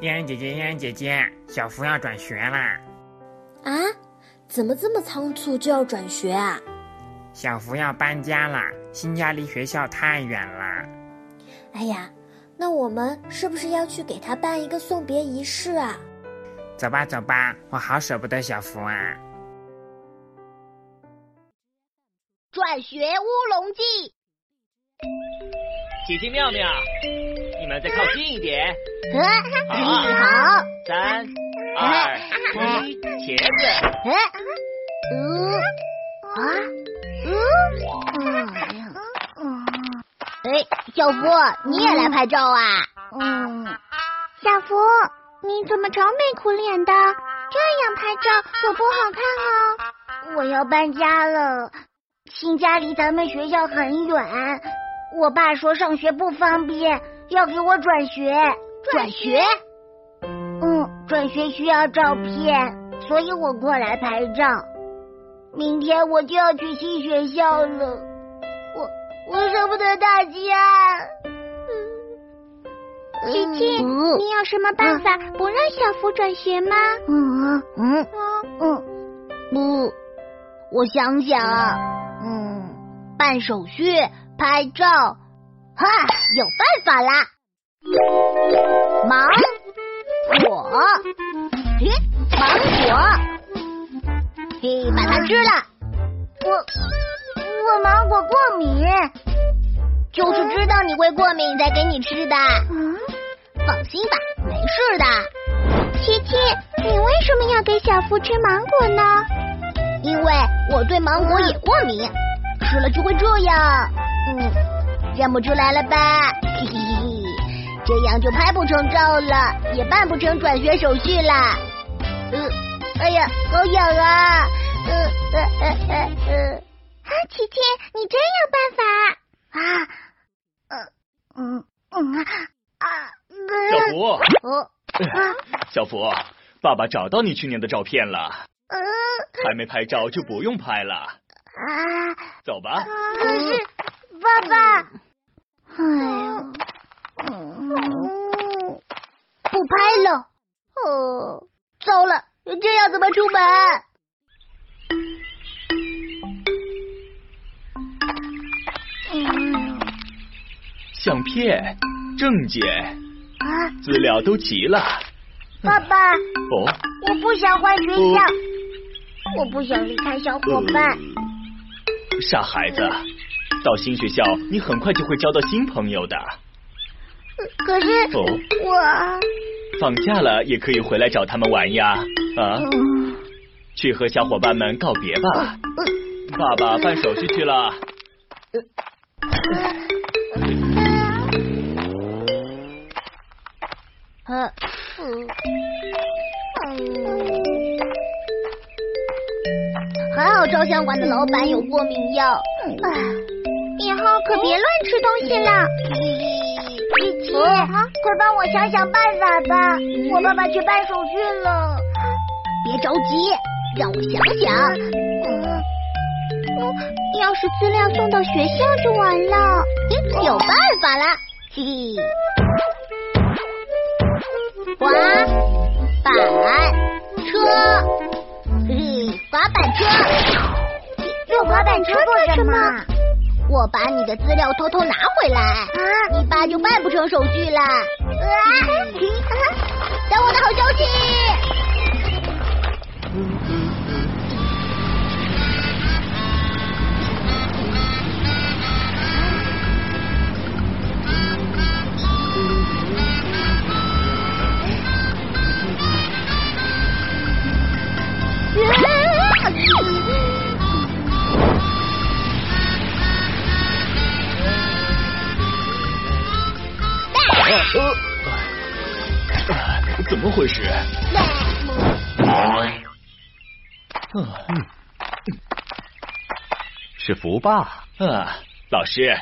嫣然姐姐，嫣然姐姐，小福要转学啦！啊？怎么这么仓促就要转学啊？小福要搬家啦，新家离学校太远了。哎呀，那我们是不是要去给他办一个送别仪式啊？走吧，走吧，我好舍不得小福啊！转学乌龙记，姐姐妙妙，你们再靠近一点。好，好，三二一，茄子。嗯，啊，嗯，嗯，哎，小福，你也来拍照啊？嗯，小福，你怎么愁眉苦脸的？这样拍照可不好看哦。我要搬家了。新家离咱们学校很远，我爸说上学不方便，要给我转学。转学？嗯，转学需要照片，所以我过来拍照。明天我就要去新学校了，我我舍不得大家。琪琪，你有什么办法不让小福转学吗？嗯嗯嗯，不，我想想。嗯办手续、拍照，哈，有办法啦！芒果，咦，芒果，嘿，把它吃了。我我芒果过敏，就是知道你会过敏才给你吃的。放心吧，没事的。琪琪，你为什么要给小福吃芒果呢？因为我对芒果也过敏。吃了就会这样，嗯，认不出来了吧？嘿嘿嘿，这样就拍不成照了，也办不成转学手续了。呃，哎呀，好痒啊！呃呃呃呃呃，啊，琪琪，你真有办法啊！嗯嗯嗯啊！小福，哦，小福，爸爸找到你去年的照片了。嗯，还没拍照就不用拍了。啊，走吧。可是，爸爸，哎呀，不拍了。哦，糟了，这要怎么出门？相片、证件、啊，资料都齐了。爸爸，哦，我不想换学校，我不想离开小伙伴。傻孩子，到新学校你很快就会交到新朋友的。可是我放假了也可以回来找他们玩呀，啊，去和小伙伴们告别吧。爸爸办手续去了。嗯还好照相馆的老板有过敏药，以后可别乱吃东西了。琪琪，快帮我想想办法吧，我爸爸去办手续了。别着急，让我想想。嗯要是资料送到学校就完了。有办法了，嘿，滑板车。嘿滑板车，用滑板车做什么？我把你的资料偷偷拿回来，啊，你爸就办不成手续了。啊，等我的好消息。怎么回事？是福爸啊，老师，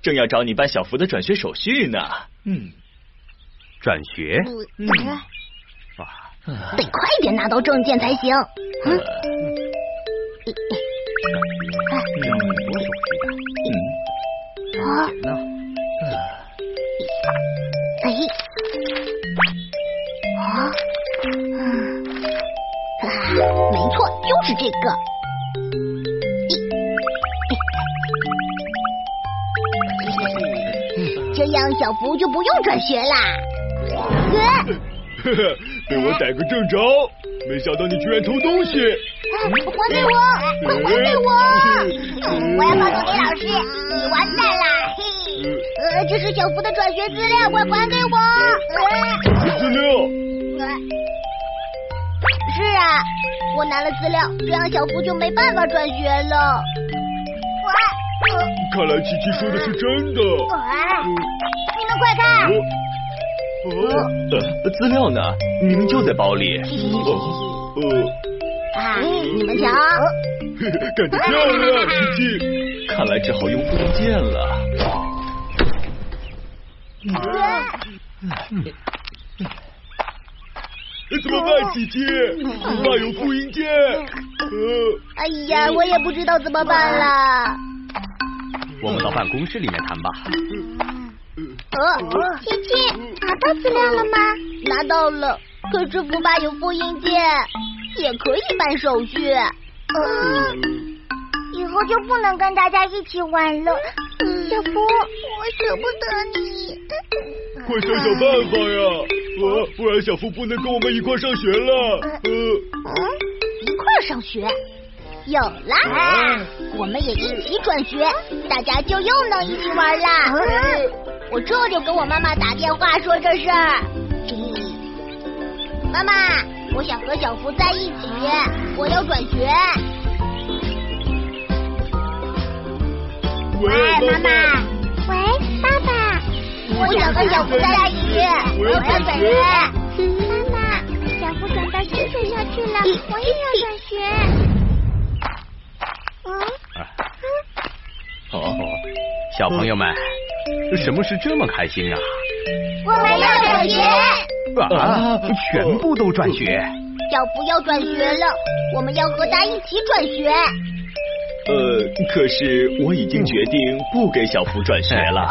正要找你办小福的转学手续呢。嗯，转学？嗯，哇，得快点拿到证件才行。嗯，要很多手续的。嗯，啊，啊，没错，就是这个。这样小福就不用转学啦。呵呵，被我逮个正着，没想到你居然偷东西。还给我，快还给我！我要告诉李老师，你完蛋啦！嘿，呃，这是小福的转学资料，快还给我！资料。是啊，我拿了资料，这样小福就没办法转学了。看来琪琪说的是真的。你们快看！呃，资料呢？明明就在包里。呃，啊，你们瞧，干得漂亮，琪琪！看来只好用复印件了。怎么办，琪琪？怕有复印件。哎呀，我也不知道怎么办了。我们到办公室里面谈吧。呃，琪琪，拿到资料了吗？拿到了，可是福爸有复印件，也可以办手续。呃，以后就不能跟大家一起玩了。小福，我舍不得你。快想想办法呀！呃，不然小福不能跟我们一块上学了。呃，一块上学？有啦，我们也一起转学，大家就又能一起玩啦。我这就给我妈妈打电话说这事儿。妈妈，我想和小福在一起，我要转学。喂，妈妈。我想和小福在一起，我要转学。妈妈，小福转到新学校去了，我也要转学。哦，小朋友们，什么事这么开心啊？我们要转学啊！全部都转学。小福要转学了，我们要和他一起转学。呃，可是我已经决定不给小福转学了。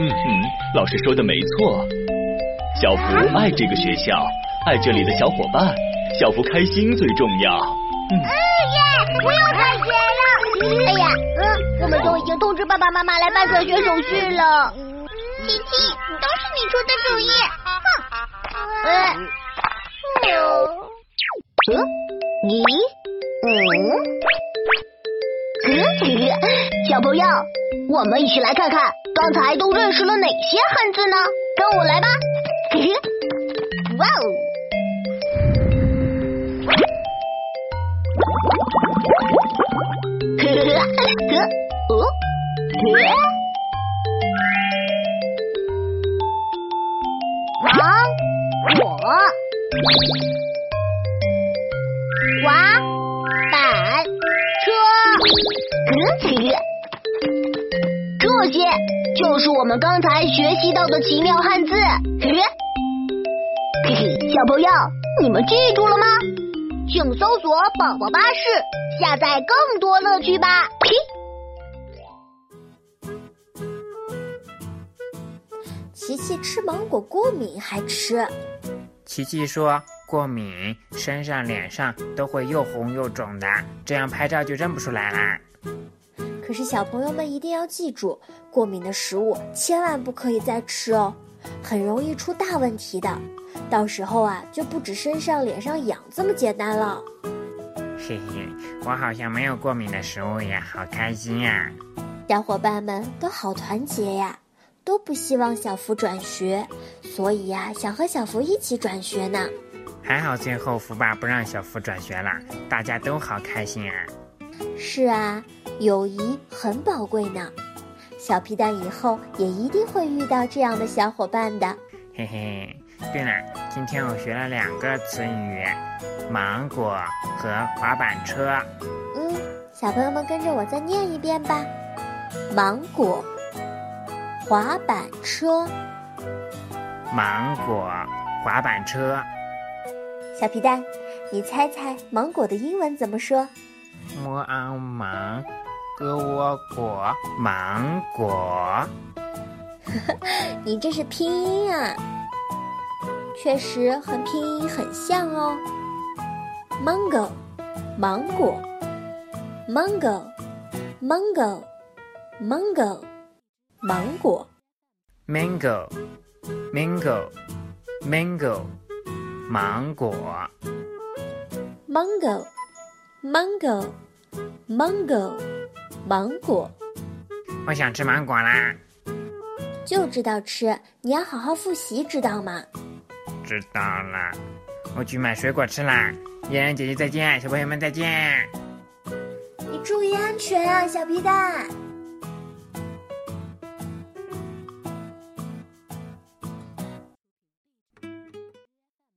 嗯嗯，老师说的没错，小福爱这个学校，爱这里的小伙伴，小福开心最重要。嗯耶！不用转学了。哎呀，嗯，我们都已经通知爸爸妈妈来办转学手续了。琪琪，都是你出的主意。哼。嗯。嗯？你？嗯？小朋友，我们一起来看看刚才都认识了哪些汉字呢？跟我来吧。哇哦！呵，哦，呵，芒果，滑板车，这些就是我们刚才学习到的奇妙汉字。嘿嘿，小朋友，你们记住了吗？请搜索“宝宝巴士”，下载更多乐趣吧。琪琪吃芒果过敏还吃？琪琪说过敏，身上、脸上都会又红又肿的，这样拍照就认不出来啦。可是小朋友们一定要记住，过敏的食物千万不可以再吃哦，很容易出大问题的。到时候啊，就不止身上、脸上痒这么简单了。嘿嘿，我好像没有过敏的食物呀，好开心呀！小伙伴们都好团结呀。都不希望小福转学，所以呀，想和小福一起转学呢。还好最后福爸不让小福转学了，大家都好开心啊。是啊，友谊很宝贵呢。小皮蛋以后也一定会遇到这样的小伙伴的。嘿嘿，对了，今天我学了两个词语：芒果和滑板车。嗯，小朋友们跟着我再念一遍吧。芒果。滑板车，芒果，滑板车。小皮蛋，你猜猜芒果的英文怎么说？摸啊芒，哥窝果，芒果。你这是拼音啊，确实和拼音很像哦。Mango，芒果，mango，mango，mango，芒果，mango，mango，mango，芒果，mango，mango，mango，芒果。我想吃芒果啦！就知道吃，你要好好复习，知道吗？知道了，我去买水果吃啦。嫣然姐姐再见，小朋友们再见。你注意安全啊，小皮蛋。